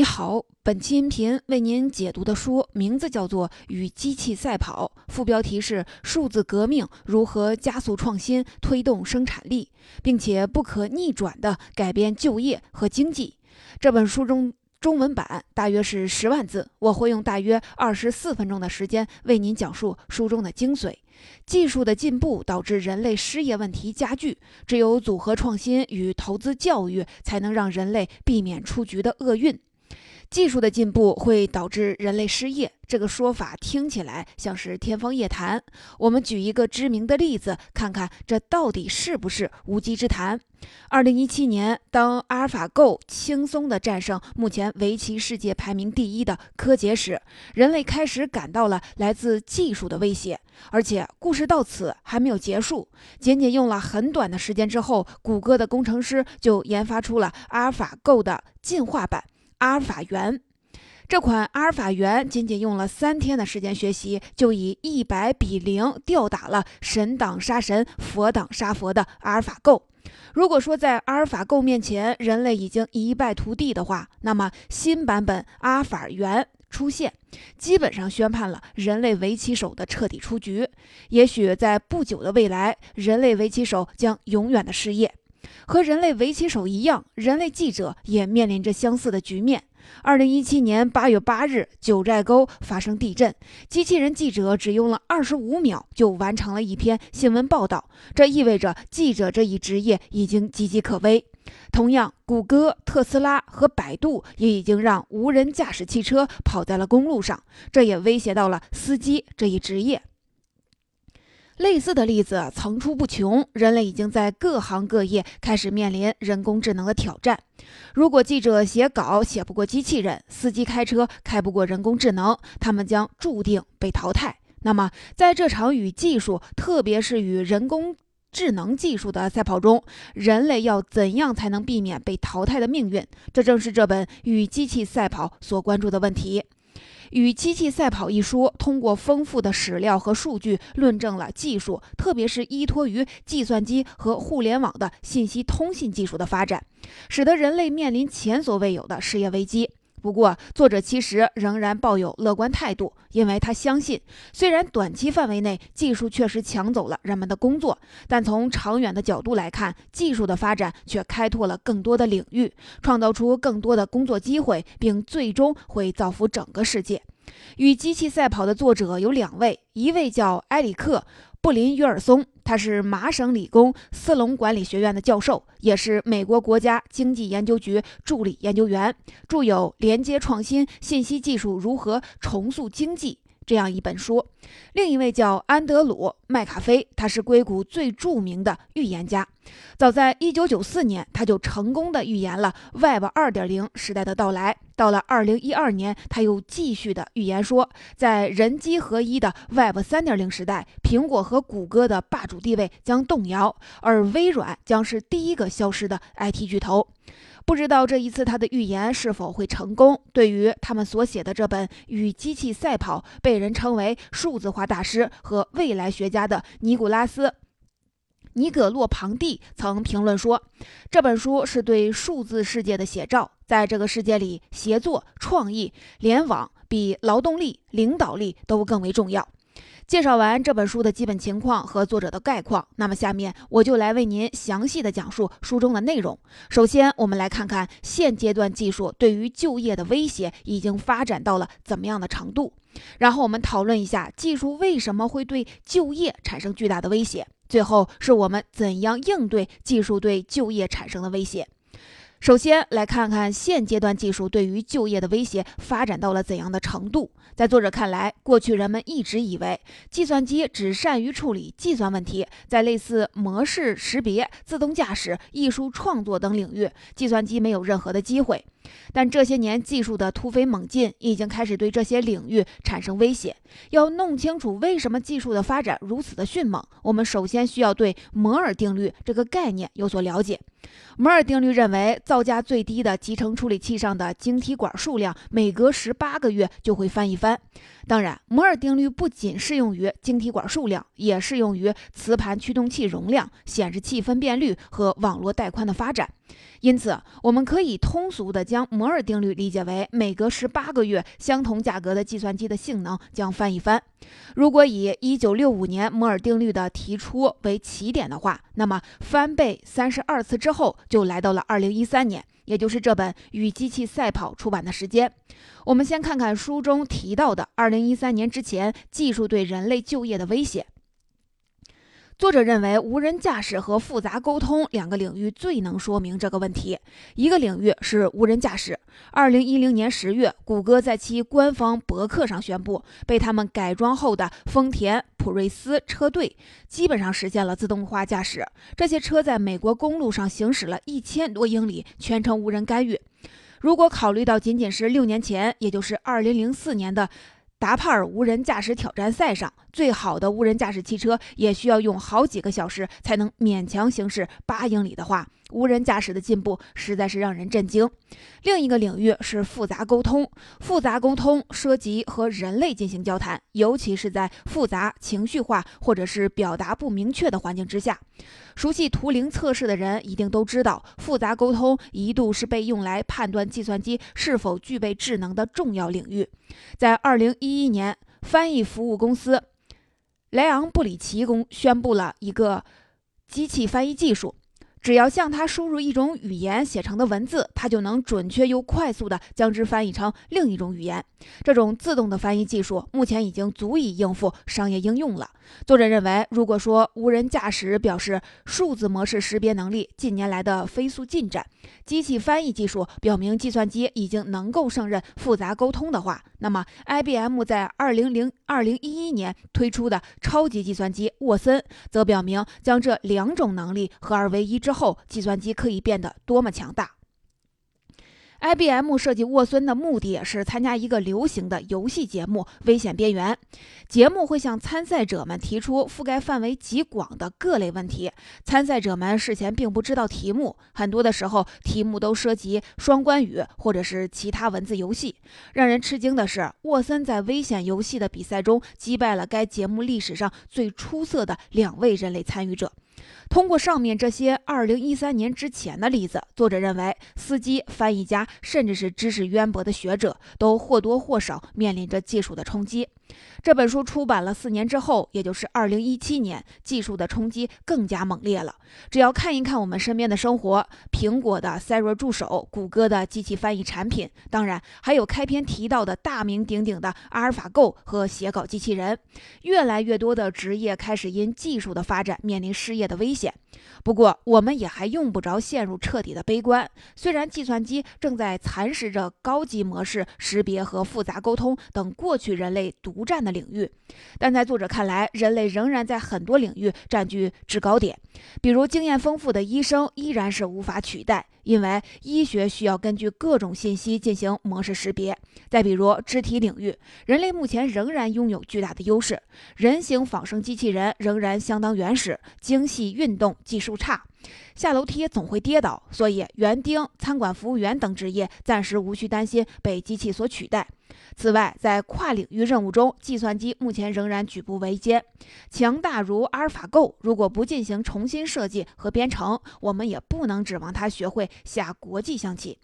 你好，本期音频为您解读的书名字叫做《与机器赛跑》，副标题是“数字革命如何加速创新、推动生产力，并且不可逆转地改变就业和经济”。这本书中中文版大约是十万字，我会用大约二十四分钟的时间为您讲述书中的精髓。技术的进步导致人类失业问题加剧，只有组合创新与投资教育，才能让人类避免出局的厄运。技术的进步会导致人类失业，这个说法听起来像是天方夜谭。我们举一个知名的例子，看看这到底是不是无稽之谈。二零一七年，当阿尔法狗轻松地战胜目前围棋世界排名第一的柯洁时，人类开始感到了来自技术的威胁。而且，故事到此还没有结束。仅仅用了很短的时间之后，谷歌的工程师就研发出了阿尔法狗的进化版。阿尔法猿，这款阿尔法猿仅仅用了三天的时间学习，就以一百比零吊打了神挡杀神、佛挡杀佛的阿尔法狗。如果说在阿尔法狗面前人类已经一败涂地的话，那么新版本阿尔法猿出现，基本上宣判了人类围棋手的彻底出局。也许在不久的未来，人类围棋手将永远的失业。和人类围棋手一样，人类记者也面临着相似的局面。二零一七年八月八日，九寨沟发生地震，机器人记者只用了二十五秒就完成了一篇新闻报道。这意味着记者这一职业已经岌岌可危。同样，谷歌、特斯拉和百度也已经让无人驾驶汽车跑在了公路上，这也威胁到了司机这一职业。类似的例子层出不穷，人类已经在各行各业开始面临人工智能的挑战。如果记者写稿写不过机器人，司机开车开不过人工智能，他们将注定被淘汰。那么，在这场与技术，特别是与人工智能技术的赛跑中，人类要怎样才能避免被淘汰的命运？这正是这本《与机器赛跑》所关注的问题。与机器赛跑一说，通过丰富的史料和数据，论证了技术，特别是依托于计算机和互联网的信息通信技术的发展，使得人类面临前所未有的失业危机。不过，作者其实仍然抱有乐观态度，因为他相信，虽然短期范围内技术确实抢走了人们的工作，但从长远的角度来看，技术的发展却开拓了更多的领域，创造出更多的工作机会，并最终会造福整个世界。与机器赛跑的作者有两位，一位叫埃里克。布林约尔松，他是麻省理工斯隆管理学院的教授，也是美国国家经济研究局助理研究员，著有《连接创新：信息技术如何重塑经济》。这样一本书，另一位叫安德鲁·麦卡菲，他是硅谷最著名的预言家。早在1994年，他就成功的预言了 Web 2.0时代的到来。到了2012年，他又继续的预言说，在人机合一的 Web 3.0时代，苹果和谷歌的霸主地位将动摇，而微软将是第一个消失的 IT 巨头。不知道这一次他的预言是否会成功？对于他们所写的这本《与机器赛跑》，被人称为数字化大师和未来学家的尼古拉斯·尼葛洛庞蒂曾评论说，这本书是对数字世界的写照。在这个世界里，协作、创意、联网比劳动力、领导力都更为重要。介绍完这本书的基本情况和作者的概况，那么下面我就来为您详细的讲述书中的内容。首先，我们来看看现阶段技术对于就业的威胁已经发展到了怎么样的程度，然后我们讨论一下技术为什么会对就业产生巨大的威胁，最后是我们怎样应对技术对就业产生的威胁。首先来看看现阶段技术对于就业的威胁发展到了怎样的程度。在作者看来，过去人们一直以为计算机只善于处理计算问题，在类似模式识别、自动驾驶、艺术创作等领域，计算机没有任何的机会。但这些年技术的突飞猛进已经开始对这些领域产生威胁。要弄清楚为什么技术的发展如此的迅猛，我们首先需要对摩尔定律这个概念有所了解。摩尔定律认为，造价最低的集成处理器上的晶体管数量每隔十八个月就会翻一番。当然，摩尔定律不仅适用于晶体管数量，也适用于磁盘驱动器容量、显示器分辨率和网络带宽的发展。因此，我们可以通俗地将将摩尔定律理解为每隔十八个月相同价格的计算机的性能将翻一番。如果以一九六五年摩尔定律的提出为起点的话，那么翻倍三十二次之后就来到了二零一三年，也就是这本《与机器赛跑》出版的时间。我们先看看书中提到的二零一三年之前技术对人类就业的威胁。作者认为，无人驾驶和复杂沟通两个领域最能说明这个问题。一个领域是无人驾驶。二零一零年十月，谷歌在其官方博客上宣布，被他们改装后的丰田普锐斯车队基本上实现了自动化驾驶。这些车在美国公路上行驶了一千多英里，全程无人干预。如果考虑到仅仅是六年前，也就是二零零四年的。达帕尔无人驾驶挑战赛上，最好的无人驾驶汽车也需要用好几个小时才能勉强行驶八英里的话。无人驾驶的进步实在是让人震惊。另一个领域是复杂沟通，复杂沟通涉及和人类进行交谈，尤其是在复杂、情绪化或者是表达不明确的环境之下。熟悉图灵测试的人一定都知道，复杂沟通一度是被用来判断计算机是否具备智能的重要领域。在二零一一年，翻译服务公司莱昂布里奇公宣布了一个机器翻译技术。只要向它输入一种语言写成的文字，它就能准确又快速地将之翻译成另一种语言。这种自动的翻译技术目前已经足以应付商业应用了。作者认为，如果说无人驾驶表示数字模式识别能力近年来的飞速进展，机器翻译技术表明计算机已经能够胜任复杂沟通的话，那么 IBM 在二零零二零一一年推出的超级计算机沃森，则表明将这两种能力合二为一之后，计算机可以变得多么强大。IBM 设计沃森的目的是参加一个流行的游戏节目《危险边缘》。节目会向参赛者们提出覆盖范围极广的各类问题，参赛者们事前并不知道题目，很多的时候题目都涉及双关语或者是其他文字游戏。让人吃惊的是，沃森在危险游戏的比赛中击败了该节目历史上最出色的两位人类参与者。通过上面这些2013年之前的例子，作者认为，司机、翻译家，甚至是知识渊博的学者，都或多或少面临着技术的冲击。这本书出版了四年之后，也就是二零一七年，技术的冲击更加猛烈了。只要看一看我们身边的生活，苹果的 Siri 助手，谷歌的机器翻译产品，当然还有开篇提到的大名鼎鼎的阿尔法 Go 和写稿机器人，越来越多的职业开始因技术的发展面临失业的危险。不过，我们也还用不着陷入彻底的悲观。虽然计算机正在蚕食着高级模式识别和复杂沟通等过去人类独占的领域，但在作者看来，人类仍然在很多领域占据制高点。比如，经验丰富的医生依然是无法取代。因为医学需要根据各种信息进行模式识别。再比如肢体领域，人类目前仍然拥有巨大的优势，人形仿生机器人仍然相当原始，精细运动技术差。下楼梯总会跌倒，所以园丁、餐馆服务员等职业暂时无需担心被机器所取代。此外，在跨领域任务中，计算机目前仍然举步维艰。强大如阿尔法 Go，如果不进行重重新设计和编程，我们也不能指望他学会下国际象棋。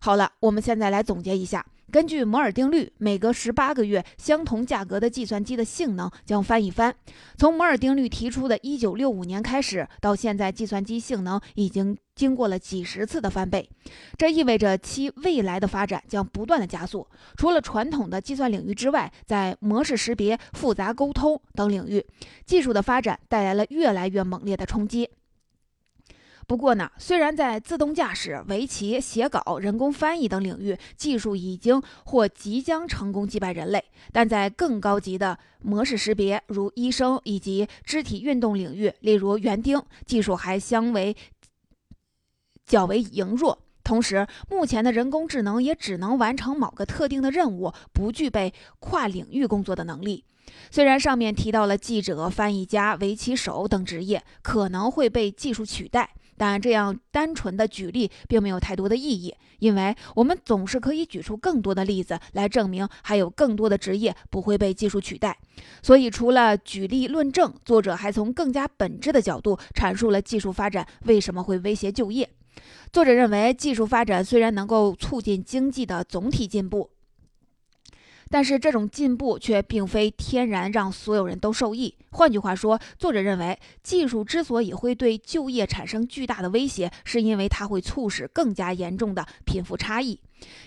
好了，我们现在来总结一下。根据摩尔定律，每隔十八个月，相同价格的计算机的性能将翻一番。从摩尔定律提出的一九六五年开始，到现在，计算机性能已经经过了几十次的翻倍。这意味着其未来的发展将不断的加速。除了传统的计算领域之外，在模式识别、复杂沟通等领域，技术的发展带来了越来越猛烈的冲击。不过呢，虽然在自动驾驶、围棋、写稿、人工翻译等领域，技术已经或即将成功击败人类，但在更高级的模式识别，如医生以及肢体运动领域，例如园丁，技术还相为较为羸弱。同时，目前的人工智能也只能完成某个特定的任务，不具备跨领域工作的能力。虽然上面提到了记者、翻译家、围棋手等职业可能会被技术取代。但这样单纯的举例并没有太多的意义，因为我们总是可以举出更多的例子来证明还有更多的职业不会被技术取代。所以，除了举例论证，作者还从更加本质的角度阐述了技术发展为什么会威胁就业。作者认为，技术发展虽然能够促进经济的总体进步。但是这种进步却并非天然让所有人都受益。换句话说，作者认为，技术之所以会对就业产生巨大的威胁，是因为它会促使更加严重的贫富差异。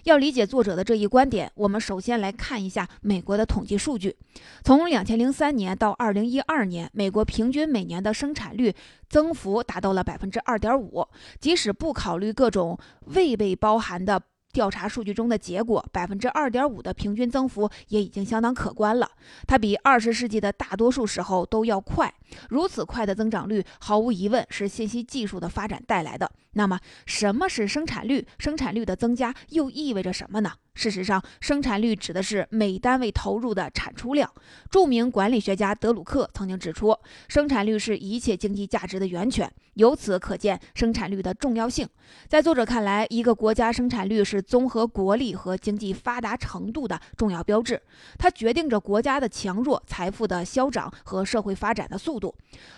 要理解作者的这一观点，我们首先来看一下美国的统计数据。从两千零三年到二零一二年，美国平均每年的生产率增幅达到了百分之二点五，即使不考虑各种未被包含的。调查数据中的结果，百分之二点五的平均增幅也已经相当可观了。它比二十世纪的大多数时候都要快。如此快的增长率，毫无疑问是信息技术的发展带来的。那么，什么是生产率？生产率的增加又意味着什么呢？事实上，生产率指的是每单位投入的产出量。著名管理学家德鲁克曾经指出，生产率是一切经济价值的源泉。由此可见，生产率的重要性。在作者看来，一个国家生产率是综合国力和经济发达程度的重要标志，它决定着国家的强弱、财富的消长和社会发展的速度。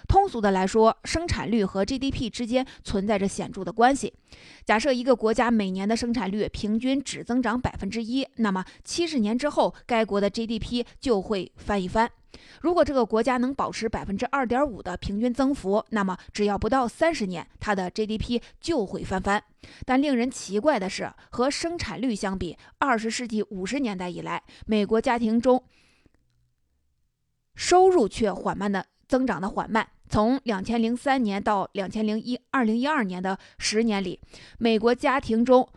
通俗的来说，生产率和 GDP 之间存在着显著的关系。假设一个国家每年的生产率平均只增长百分之一，那么七十年之后，该国的 GDP 就会翻一番。如果这个国家能保持百分之二点五的平均增幅，那么只要不到三十年，它的 GDP 就会翻番。但令人奇怪的是，和生产率相比，二十世纪五十年代以来，美国家庭中收入却缓慢的增长的缓慢。从两千零三年到两千零一二零一二年的十年里，美国家庭中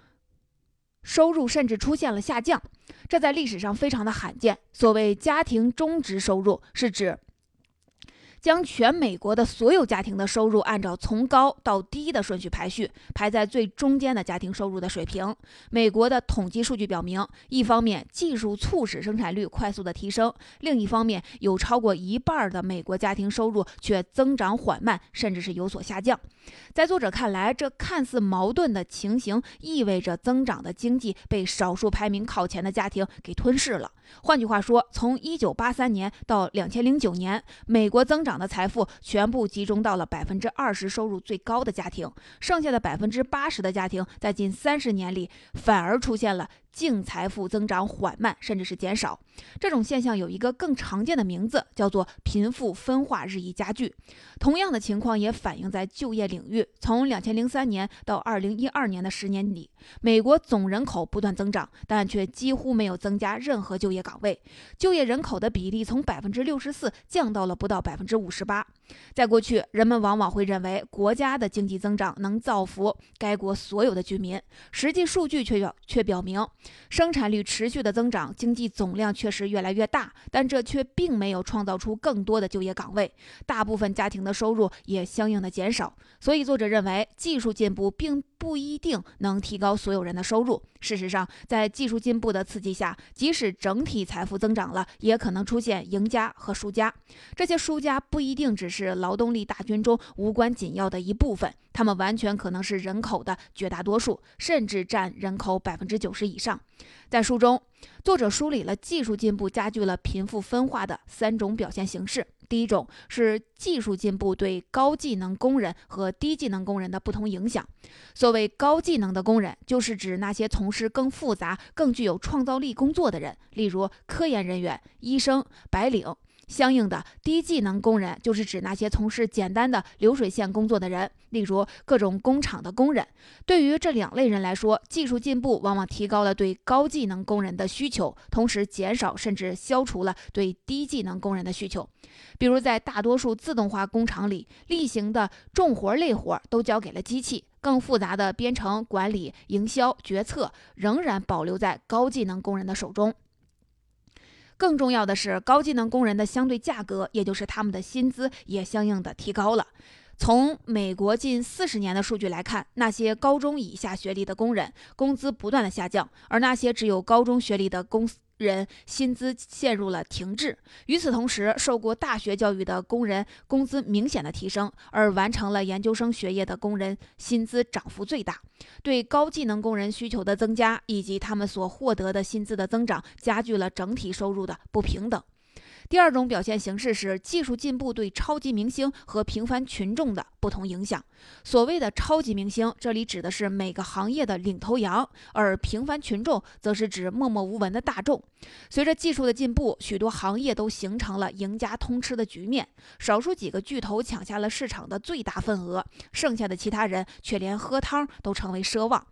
收入甚至出现了下降。这在历史上非常的罕见。所谓家庭中值收入，是指。将全美国的所有家庭的收入按照从高到低的顺序排序，排在最中间的家庭收入的水平。美国的统计数据表明，一方面技术促使生产率快速的提升，另一方面有超过一半的美国家庭收入却增长缓慢，甚至是有所下降。在作者看来，这看似矛盾的情形意味着增长的经济被少数排名靠前的家庭给吞噬了。换句话说，从1983年到2009年，美国增长。的财富全部集中到了百分之二十收入最高的家庭，剩下的百分之八十的家庭在近三十年里反而出现了。净财富增长缓慢，甚至是减少。这种现象有一个更常见的名字，叫做贫富分化日益加剧。同样的情况也反映在就业领域。从两千零三年到二零一二年的十年里，美国总人口不断增长，但却几乎没有增加任何就业岗位。就业人口的比例从百分之六十四降到了不到百分之五十八。在过去，人们往往会认为国家的经济增长能造福该国所有的居民。实际数据却表却表明。生产率持续的增长，经济总量确实越来越大，但这却并没有创造出更多的就业岗位，大部分家庭的收入也相应的减少。所以，作者认为技术进步并不一定能提高所有人的收入。事实上，在技术进步的刺激下，即使整体财富增长了，也可能出现赢家和输家。这些输家不一定只是劳动力大军中无关紧要的一部分，他们完全可能是人口的绝大多数，甚至占人口百分之九十以上。在书中，作者梳理了技术进步加剧了贫富分化的三种表现形式。第一种是技术进步对高技能工人和低技能工人的不同影响。所谓高技能的工人，就是指那些从事更复杂、更具有创造力工作的人，例如科研人员、医生、白领。相应的低技能工人就是指那些从事简单的流水线工作的人，例如各种工厂的工人。对于这两类人来说，技术进步往往提高了对高技能工人的需求，同时减少甚至消除了对低技能工人的需求。比如，在大多数自动化工厂里，例行的重活累活都交给了机器，更复杂的编程、管理、营销、决策仍然保留在高技能工人的手中。更重要的是，高技能工人的相对价格，也就是他们的薪资，也相应的提高了。从美国近四十年的数据来看，那些高中以下学历的工人工资不断的下降，而那些只有高中学历的工。人薪资陷入了停滞。与此同时，受过大学教育的工人工资明显的提升，而完成了研究生学业的工人薪资涨幅最大。对高技能工人需求的增加，以及他们所获得的薪资的增长，加剧了整体收入的不平等。第二种表现形式是技术进步对超级明星和平凡群众的不同影响。所谓的超级明星，这里指的是每个行业的领头羊，而平凡群众则是指默默无闻的大众。随着技术的进步，许多行业都形成了赢家通吃的局面，少数几个巨头抢下了市场的最大份额，剩下的其他人却连喝汤都成为奢望。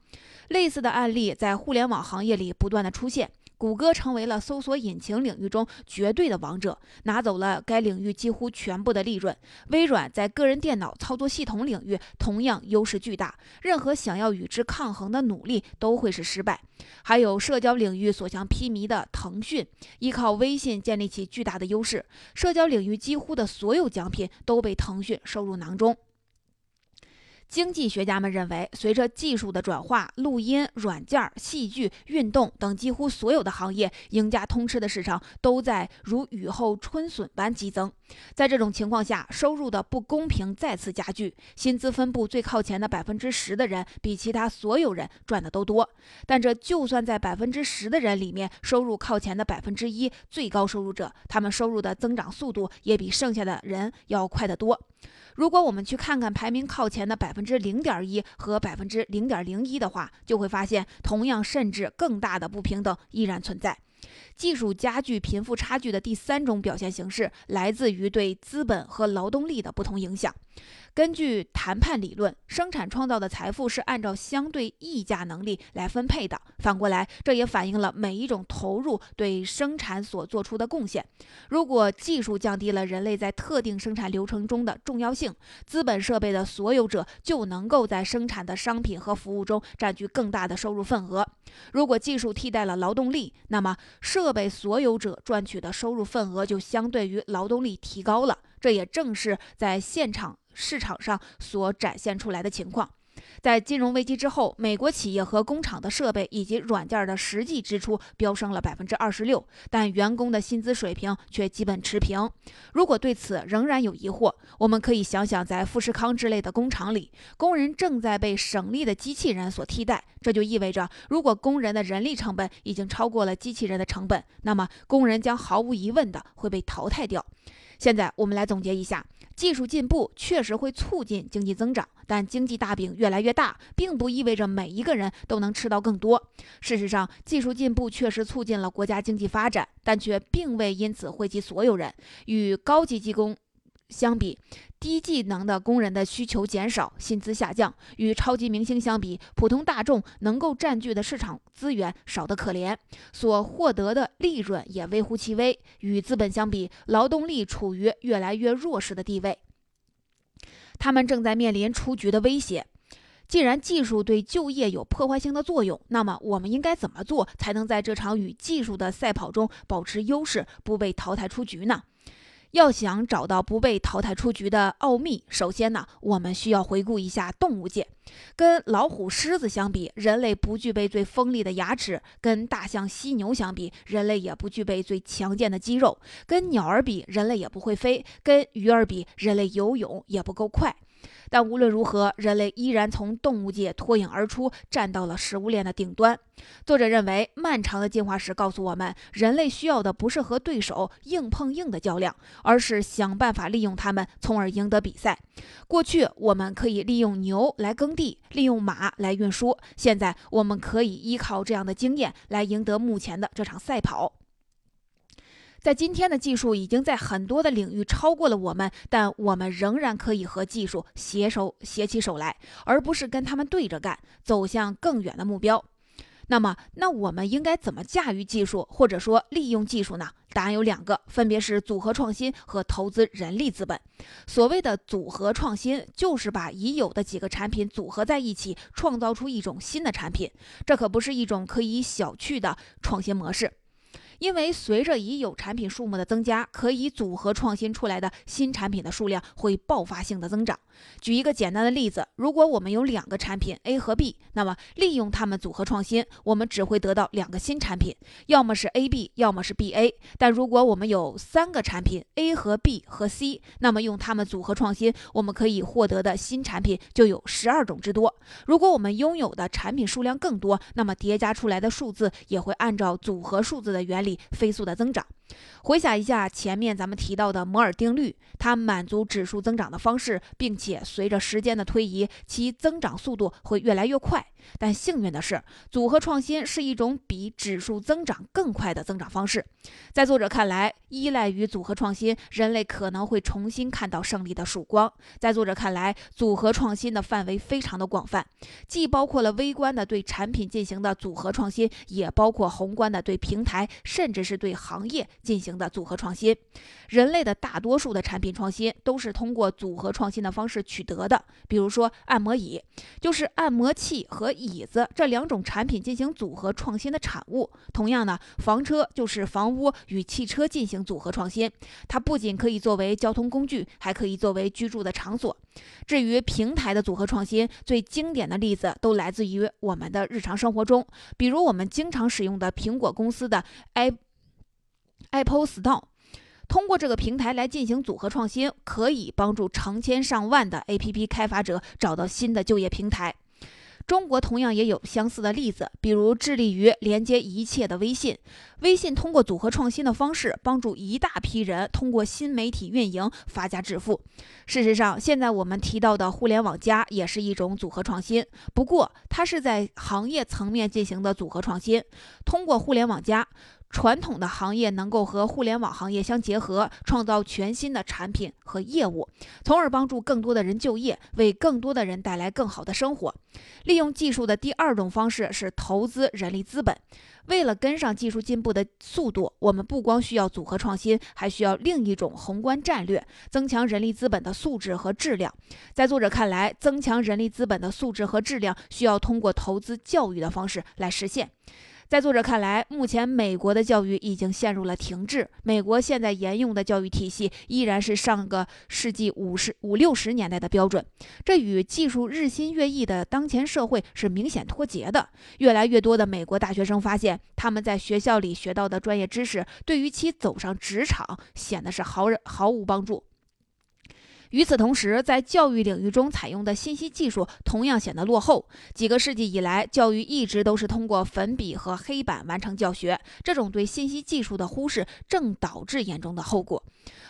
类似的案例在互联网行业里不断的出现。谷歌成为了搜索引擎领域中绝对的王者，拿走了该领域几乎全部的利润。微软在个人电脑操作系统领域同样优势巨大，任何想要与之抗衡的努力都会是失败。还有社交领域所向披靡的腾讯，依靠微信建立起巨大的优势，社交领域几乎的所有奖品都被腾讯收入囊中。经济学家们认为，随着技术的转化，录音、软件、戏剧、运动等几乎所有的行业，赢家通吃的市场都在如雨后春笋般激增。在这种情况下，收入的不公平再次加剧。薪资分布最靠前的百分之十的人，比其他所有人赚的都多。但这就算在百分之十的人里面，收入靠前的百分之一最高收入者，他们收入的增长速度也比剩下的人要快得多。如果我们去看看排名靠前的百分之零点一和百分之零点零一的话，就会发现同样甚至更大的不平等依然存在。技术加剧贫富差距的第三种表现形式，来自于对资本和劳动力的不同影响。根据谈判理论，生产创造的财富是按照相对溢价能力来分配的。反过来，这也反映了每一种投入对生产所做出的贡献。如果技术降低了人类在特定生产流程中的重要性，资本设备的所有者就能够在生产的商品和服务中占据更大的收入份额。如果技术替代了劳动力，那么设备所有者赚取的收入份额就相对于劳动力提高了。这也正是在现场。市场上所展现出来的情况，在金融危机之后，美国企业和工厂的设备以及软件的实际支出飙升了百分之二十六，但员工的薪资水平却基本持平。如果对此仍然有疑惑，我们可以想想，在富士康之类的工厂里，工人正在被省力的机器人所替代。这就意味着，如果工人的人力成本已经超过了机器人的成本，那么工人将毫无疑问的会被淘汰掉。现在我们来总结一下。技术进步确实会促进经济增长，但经济大饼越来越大，并不意味着每一个人都能吃到更多。事实上，技术进步确实促进了国家经济发展，但却并未因此惠及所有人。与高级技工。相比，低技能的工人的需求减少，薪资下降；与超级明星相比，普通大众能够占据的市场资源少得可怜，所获得的利润也微乎其微。与资本相比，劳动力处于越来越弱势的地位，他们正在面临出局的威胁。既然技术对就业有破坏性的作用，那么我们应该怎么做才能在这场与技术的赛跑中保持优势，不被淘汰出局呢？要想找到不被淘汰出局的奥秘，首先呢，我们需要回顾一下动物界。跟老虎、狮子相比，人类不具备最锋利的牙齿；跟大象、犀牛相比，人类也不具备最强健的肌肉；跟鸟儿比，人类也不会飞；跟鱼儿比，人类游泳也不够快。但无论如何，人类依然从动物界脱颖而出，站到了食物链的顶端。作者认为，漫长的进化史告诉我们，人类需要的不是和对手硬碰硬的较量，而是想办法利用他们，从而赢得比赛。过去，我们可以利用牛来耕地，利用马来运输；现在，我们可以依靠这样的经验来赢得目前的这场赛跑。在今天的技术已经在很多的领域超过了我们，但我们仍然可以和技术携手携起手来，而不是跟他们对着干，走向更远的目标。那么，那我们应该怎么驾驭技术，或者说利用技术呢？答案有两个，分别是组合创新和投资人力资本。所谓的组合创新，就是把已有的几个产品组合在一起，创造出一种新的产品。这可不是一种可以小觑的创新模式。因为随着已有产品数目的增加，可以组合创新出来的新产品的数量会爆发性的增长。举一个简单的例子，如果我们有两个产品 A 和 B，那么利用它们组合创新，我们只会得到两个新产品，要么是 AB，要么是 BA。但如果我们有三个产品 A 和 B 和 C，那么用它们组合创新，我们可以获得的新产品就有十二种之多。如果我们拥有的产品数量更多，那么叠加出来的数字也会按照组合数字的原力飞速的增长。回想一下前面咱们提到的摩尔定律，它满足指数增长的方式，并且随着时间的推移，其增长速度会越来越快。但幸运的是，组合创新是一种比指数增长更快的增长方式。在作者看来，依赖于组合创新，人类可能会重新看到胜利的曙光。在作者看来，组合创新的范围非常的广泛，既包括了微观的对产品进行的组合创新，也包括宏观的对平台甚至是对行业进行的组合创新。人类的大多数的产品创新都是通过组合创新的方式取得的。比如说，按摩椅就是按摩器和椅子这两种产品进行组合创新的产物。同样呢，房车就是房屋与汽车进行组合创新，它不仅可以作为交通工具，还可以作为居住的场所。至于平台的组合创新，最经典的例子都来自于我们的日常生活中，比如我们经常使用的苹果公司的 i Apple Store。通过这个平台来进行组合创新，可以帮助成千上万的 APP 开发者找到新的就业平台。中国同样也有相似的例子，比如致力于连接一切的微信。微信通过组合创新的方式，帮助一大批人通过新媒体运营发家致富。事实上，现在我们提到的互联网加也是一种组合创新，不过它是在行业层面进行的组合创新。通过互联网加。传统的行业能够和互联网行业相结合，创造全新的产品和业务，从而帮助更多的人就业，为更多的人带来更好的生活。利用技术的第二种方式是投资人力资本。为了跟上技术进步的速度，我们不光需要组合创新，还需要另一种宏观战略，增强人力资本的素质和质量。在作者看来，增强人力资本的素质和质量，需要通过投资教育的方式来实现。在作者看来，目前美国的教育已经陷入了停滞。美国现在沿用的教育体系依然是上个世纪五十五六十年代的标准，这与技术日新月异的当前社会是明显脱节的。越来越多的美国大学生发现，他们在学校里学到的专业知识，对于其走上职场显得是毫毫无帮助。与此同时，在教育领域中采用的信息技术同样显得落后。几个世纪以来，教育一直都是通过粉笔和黑板完成教学，这种对信息技术的忽视正导致严重的后果。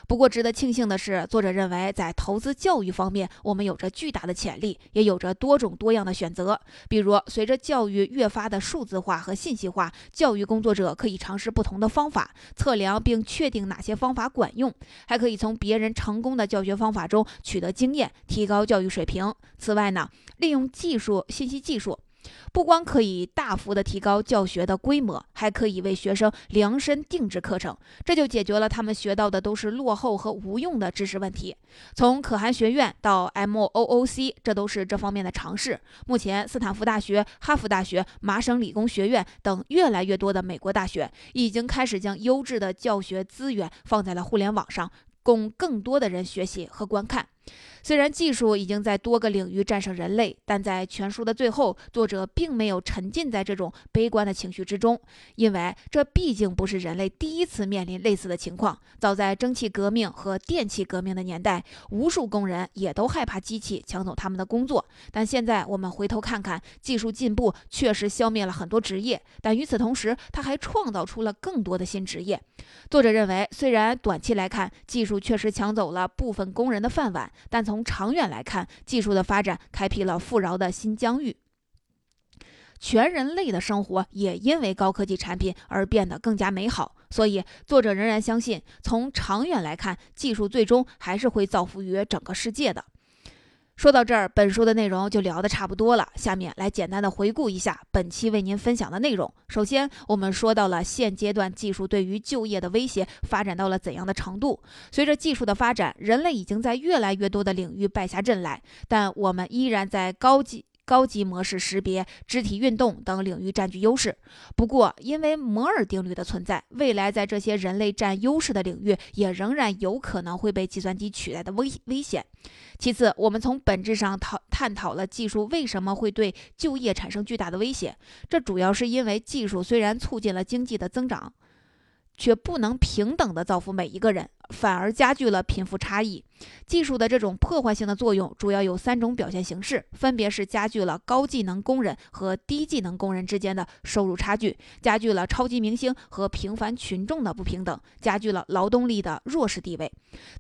不过，值得庆幸的是，作者认为在投资教育方面，我们有着巨大的潜力，也有着多种多样的选择。比如，随着教育越发的数字化和信息化，教育工作者可以尝试不同的方法，测量并确定哪些方法管用，还可以从别人成功的教学方法中中取得经验，提高教育水平。此外呢，利用技术、信息技术。不光可以大幅的提高教学的规模，还可以为学生量身定制课程，这就解决了他们学到的都是落后和无用的知识问题。从可汗学院到 MOOC，这都是这方面的尝试。目前，斯坦福大学、哈佛大学、麻省理工学院等越来越多的美国大学已经开始将优质的教学资源放在了互联网上，供更多的人学习和观看。虽然技术已经在多个领域战胜人类，但在全书的最后，作者并没有沉浸在这种悲观的情绪之中，因为这毕竟不是人类第一次面临类似的情况。早在蒸汽革命和电气革命的年代，无数工人也都害怕机器抢走他们的工作。但现在我们回头看看，技术进步确实消灭了很多职业，但与此同时，它还创造出了更多的新职业。作者认为，虽然短期来看，技术确实抢走了部分工人的饭碗，但从长远来看，技术的发展开辟了富饶的新疆域，全人类的生活也因为高科技产品而变得更加美好。所以，作者仍然相信，从长远来看，技术最终还是会造福于整个世界的。说到这儿，本书的内容就聊得差不多了。下面来简单的回顾一下本期为您分享的内容。首先，我们说到了现阶段技术对于就业的威胁发展到了怎样的程度。随着技术的发展，人类已经在越来越多的领域败下阵来，但我们依然在高级。高级模式识别、肢体运动等领域占据优势。不过，因为摩尔定律的存在，未来在这些人类占优势的领域，也仍然有可能会被计算机取代的危危险。其次，我们从本质上讨探讨了技术为什么会对就业产生巨大的威胁。这主要是因为技术虽然促进了经济的增长。却不能平等地造福每一个人，反而加剧了贫富差异。技术的这种破坏性的作用主要有三种表现形式，分别是加剧了高技能工人和低技能工人之间的收入差距，加剧了超级明星和平凡群众的不平等，加剧了劳动力的弱势地位。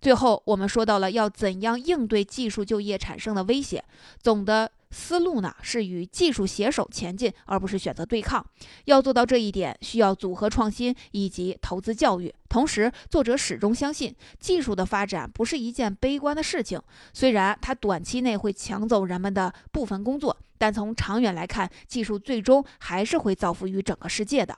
最后，我们说到了要怎样应对技术就业产生的威胁，总的。思路呢是与技术携手前进，而不是选择对抗。要做到这一点，需要组合创新以及投资教育。同时，作者始终相信，技术的发展不是一件悲观的事情。虽然它短期内会抢走人们的部分工作，但从长远来看，技术最终还是会造福于整个世界的。